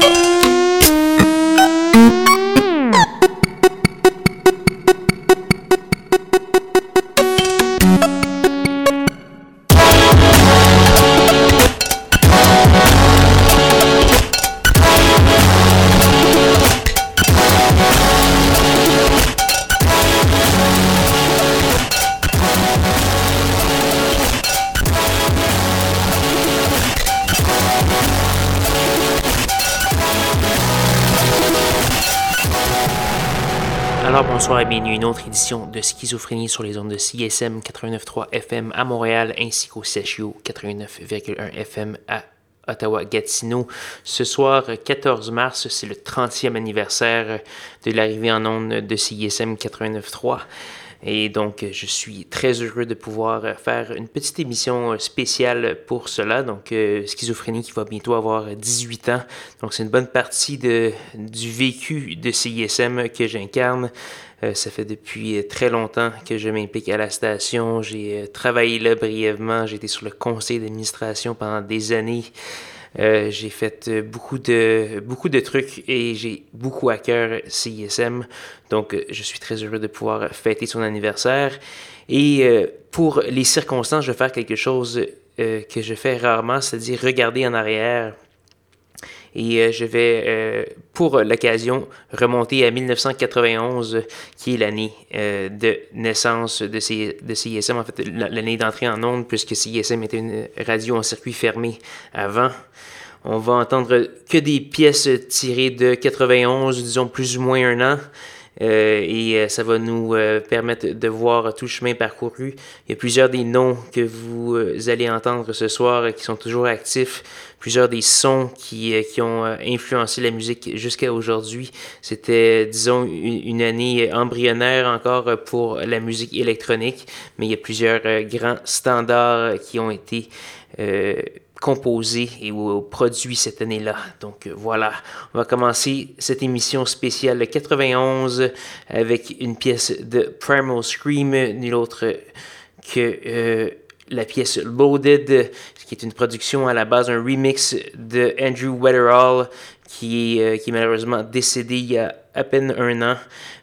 bonsoir et une autre édition de Schizophrénie sur les ondes de CSM 89.3 FM à Montréal ainsi qu'au CHU 89.1 FM à Ottawa-Gatineau. Ce soir, 14 mars, c'est le 30e anniversaire de l'arrivée en ondes de CISM 89.3. Et donc, je suis très heureux de pouvoir faire une petite émission spéciale pour cela. Donc, euh, Schizophrénie qui va bientôt avoir 18 ans. Donc, c'est une bonne partie du vécu de CISM que j'incarne. Euh, ça fait depuis très longtemps que je m'implique à la station. J'ai euh, travaillé là brièvement. J'ai été sur le conseil d'administration pendant des années. Euh, j'ai fait euh, beaucoup de, trucs et j'ai beaucoup à cœur CISM. Donc, euh, je suis très heureux de pouvoir fêter son anniversaire. Et pour les circonstances, je vais faire quelque chose que je fais rarement, c'est-à-dire regarder en arrière. Et je vais, pour l'occasion, remonter à 1991, qui est l'année de naissance de, de CISM, en fait, l'année d'entrée en onde, puisque CISM était une radio en circuit fermé avant. On va entendre que des pièces tirées de 91, disons plus ou moins un an. Euh, et euh, ça va nous euh, permettre de voir tout le chemin parcouru. Il y a plusieurs des noms que vous allez entendre ce soir qui sont toujours actifs, plusieurs des sons qui, qui ont influencé la musique jusqu'à aujourd'hui. C'était, disons, une, année embryonnaire encore pour la musique électronique, mais il y a plusieurs grands standards qui ont été composé et produit cette année-là. Donc euh, voilà, on va commencer cette émission spéciale 91 avec une pièce de Primal Scream, nul autre que euh, la pièce Loaded, qui est une production à la base, un remix de Andrew Weatherall, qui est, euh, qui est malheureusement décédé il y a à peine un an.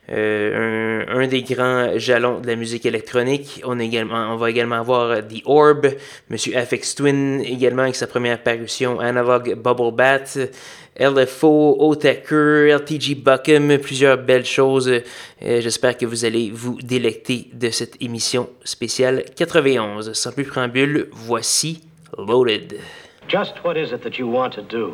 Euh, un, des grands jalons de la musique électronique. On, également, on va également avoir The Orb, Monsieur Afex Twin également avec sa première parution Analog Bubble Bat, LFO, Otaker, LTG Buckham, plusieurs belles choses. Euh, j'espère que vous allez vous délecter de cette émission spéciale 91. Sans plus préambule, voici Loaded. Just what is it that you want to do?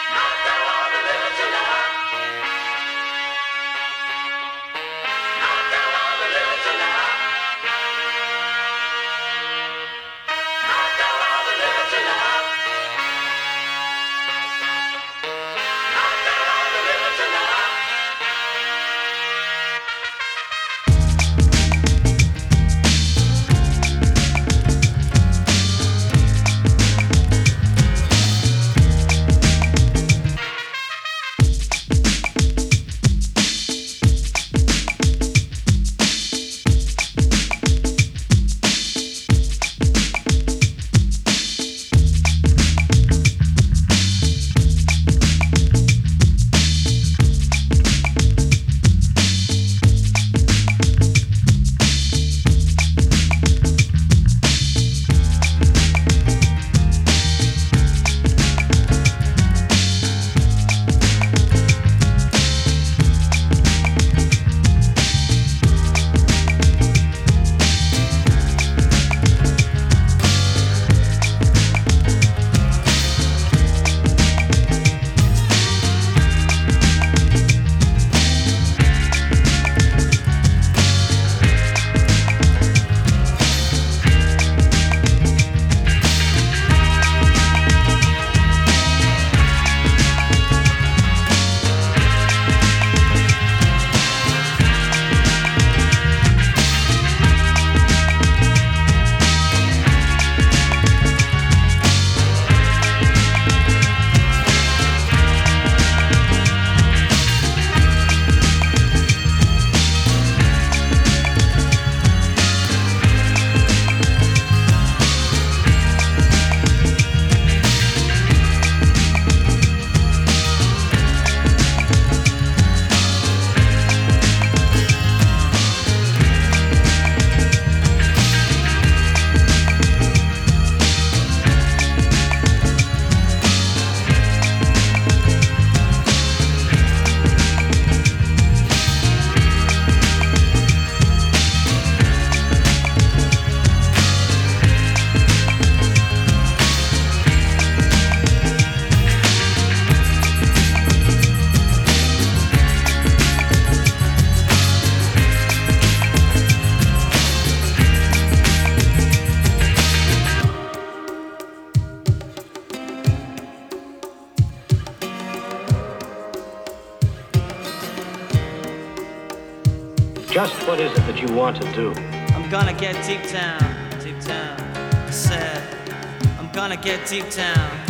You want to do? I'm gonna get deep down, deep down. I said, I'm gonna get deep down.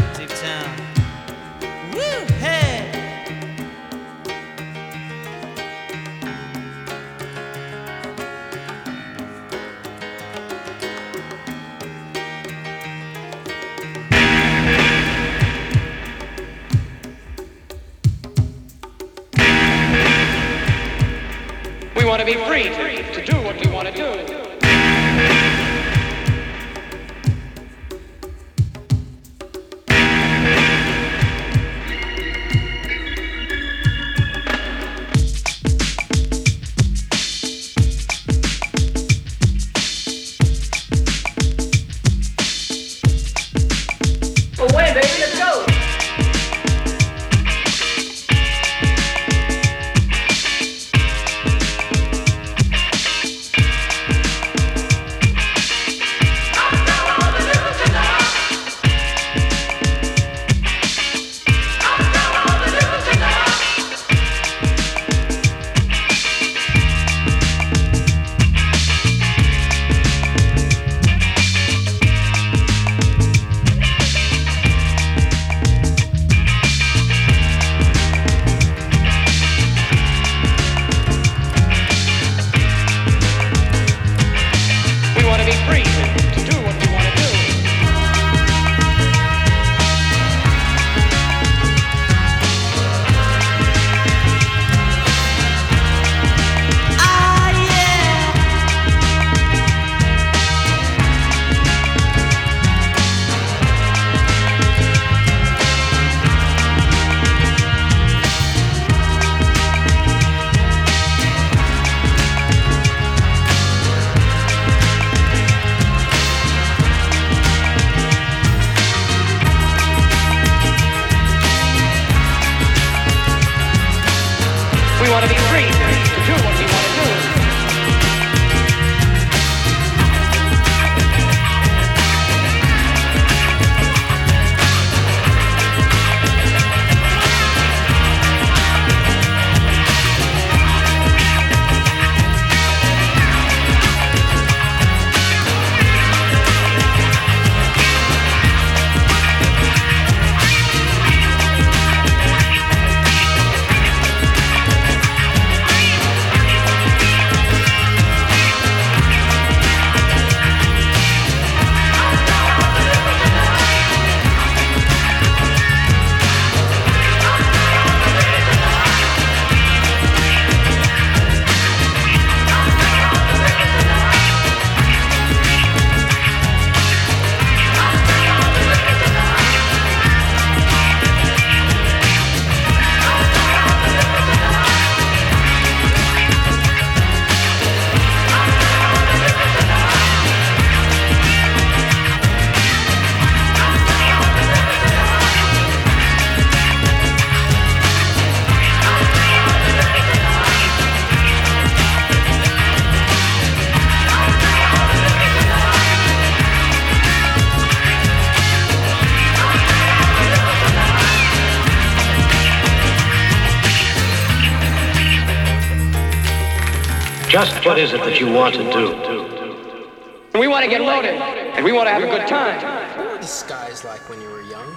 What is it that you want to do? We want to get loaded, and we want to have a good time. What were the skies like when you were young?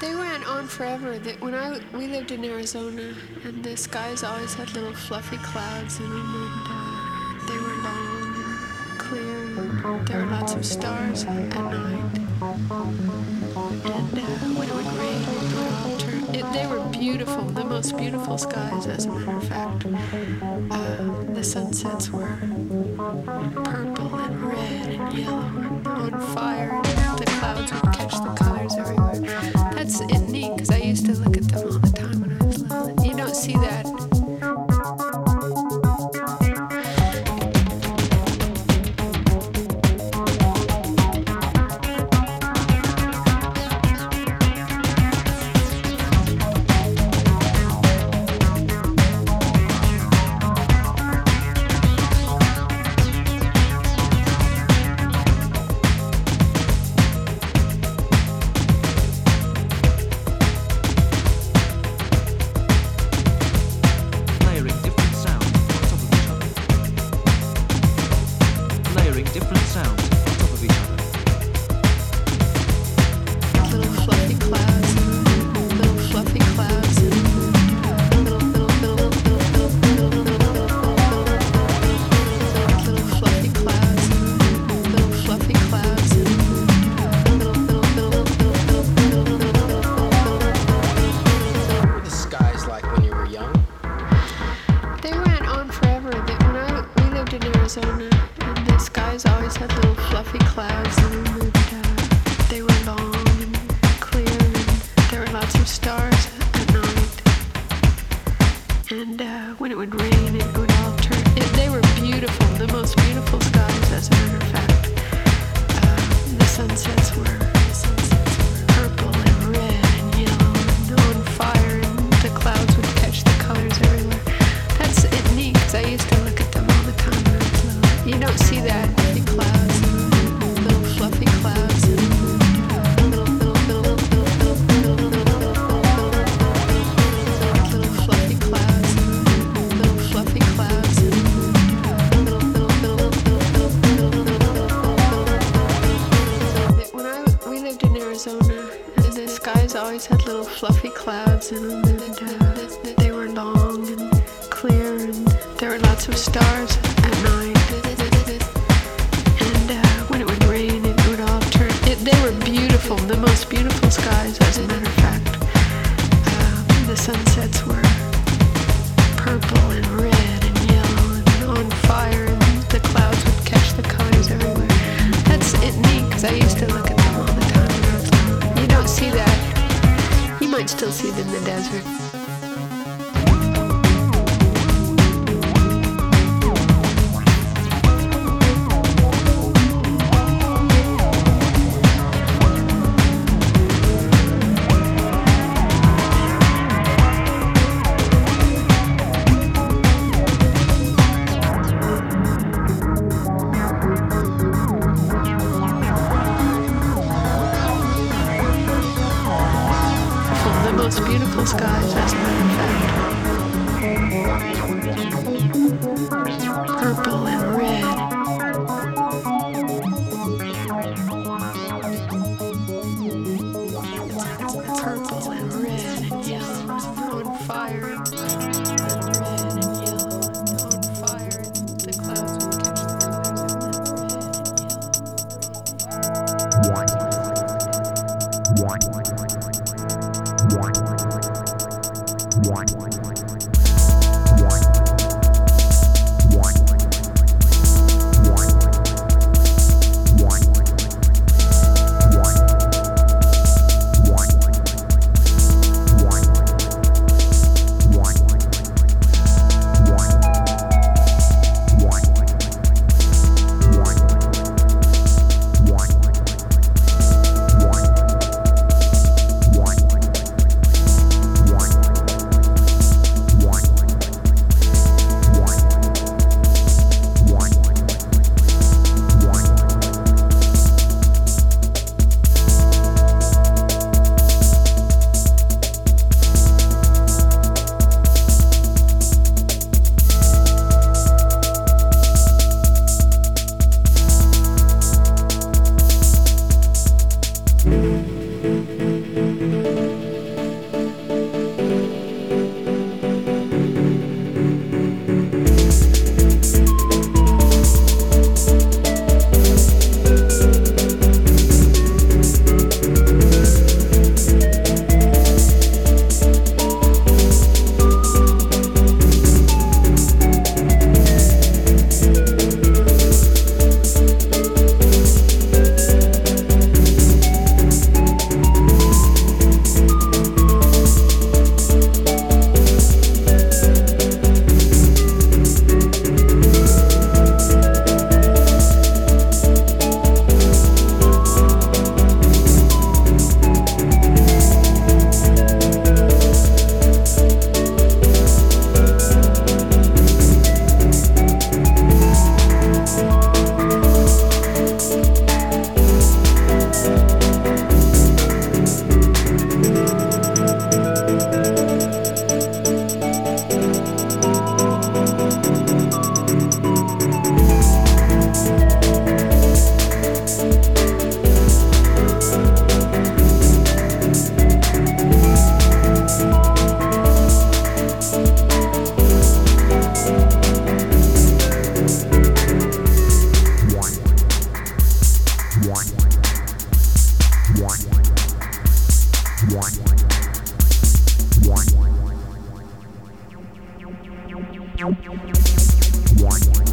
They went on forever. They, when I we lived in Arizona, and the skies always had little fluffy clouds in them, and uh, they were long and clear. There were lots of stars at night. And uh, when it would rain, it would all turn. It, they were beautiful, the most beautiful skies, as a matter of fact. Uh, the sunsets were purple and red and yellow and on fire. And the clouds would catch the colors everywhere. That's it neat because I fluffy clouds in them, battlefield in the desert. One.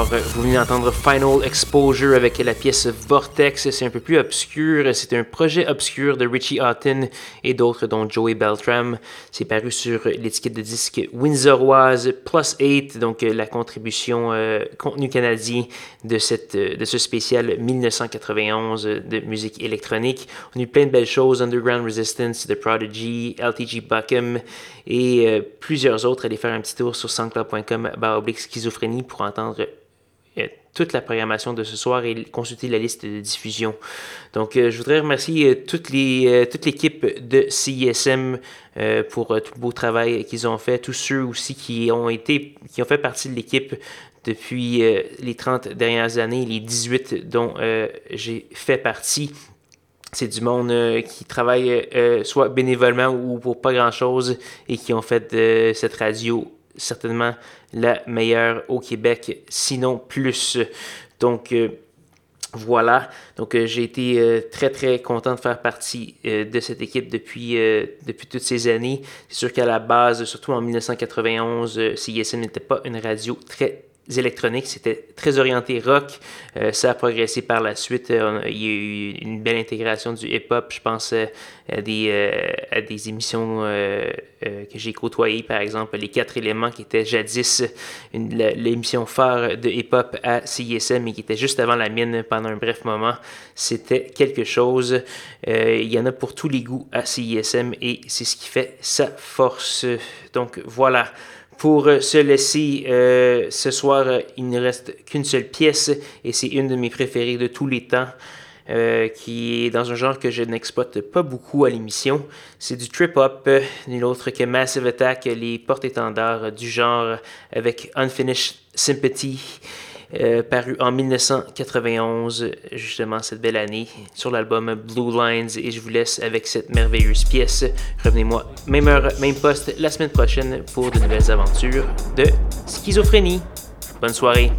Alors, vous venez d'entendre Final Exposure avec la pièce Vortex. C'est un peu plus obscur. C'est un projet obscur de Richie Houghton et d'autres, dont Joey Beltram. C'est paru sur l'étiquette de disque Windsorwise Plus 8, donc la contribution euh, contenu canadien de, cette, de ce spécial 1991 de musique électronique. On a eu plein de belles choses Underground Resistance, The Prodigy, LTG Buckham et euh, plusieurs autres. Allez faire un petit tour sur sanscloud.com schizophrénie pour entendre euh, toute la programmation de ce soir et consulter la liste de diffusion. Donc, euh, je voudrais remercier toute l'équipe de CISM pour tout le beau travail qu'ils ont fait, tous ceux aussi qui ont été, qui ont fait partie de l'équipe depuis les 30 dernières années, les 18 dont j'ai fait partie. C'est du monde qui travaille soit bénévolement ou pour pas grand-chose et qui ont fait cette radio certainement la meilleure au Québec, sinon plus. Donc, euh, voilà, donc euh, j'ai été euh, très très content de faire partie de cette équipe depuis, depuis toutes ces années. C'est sûr qu'à la base, surtout en 1991, CISM n'était pas une radio très électroniques. C'était très orienté rock. Euh, ça a progressé par la suite. Euh, il y a eu une belle intégration du hip-hop. Je pense euh, à, des, à des émissions que j'ai côtoyées, par exemple, Les Quatre éléments, qui était jadis l'émission phare de hip-hop à CISM et qui était juste avant la mine pendant un bref moment. C'était quelque chose. il y en a pour tous les goûts à CISM et c'est ce qui fait sa force. Donc voilà. Pour euh, se laisser euh, ce soir, euh, il ne reste qu'une seule pièce et c'est une de mes préférées de tous les temps. qui est dans un genre que je n'exploite pas beaucoup à l'émission. C'est du trip-hop, nul autre que Massive Attack, les porte-étendards du genre avec Unfinished Sympathy. Euh, paru en 1991, justement cette belle année, sur l'album Blue Lines. Et je vous laisse avec cette merveilleuse pièce. Revenez-moi, même heure, même poste, la semaine prochaine pour de nouvelles aventures de schizophrénie. Bonne soirée.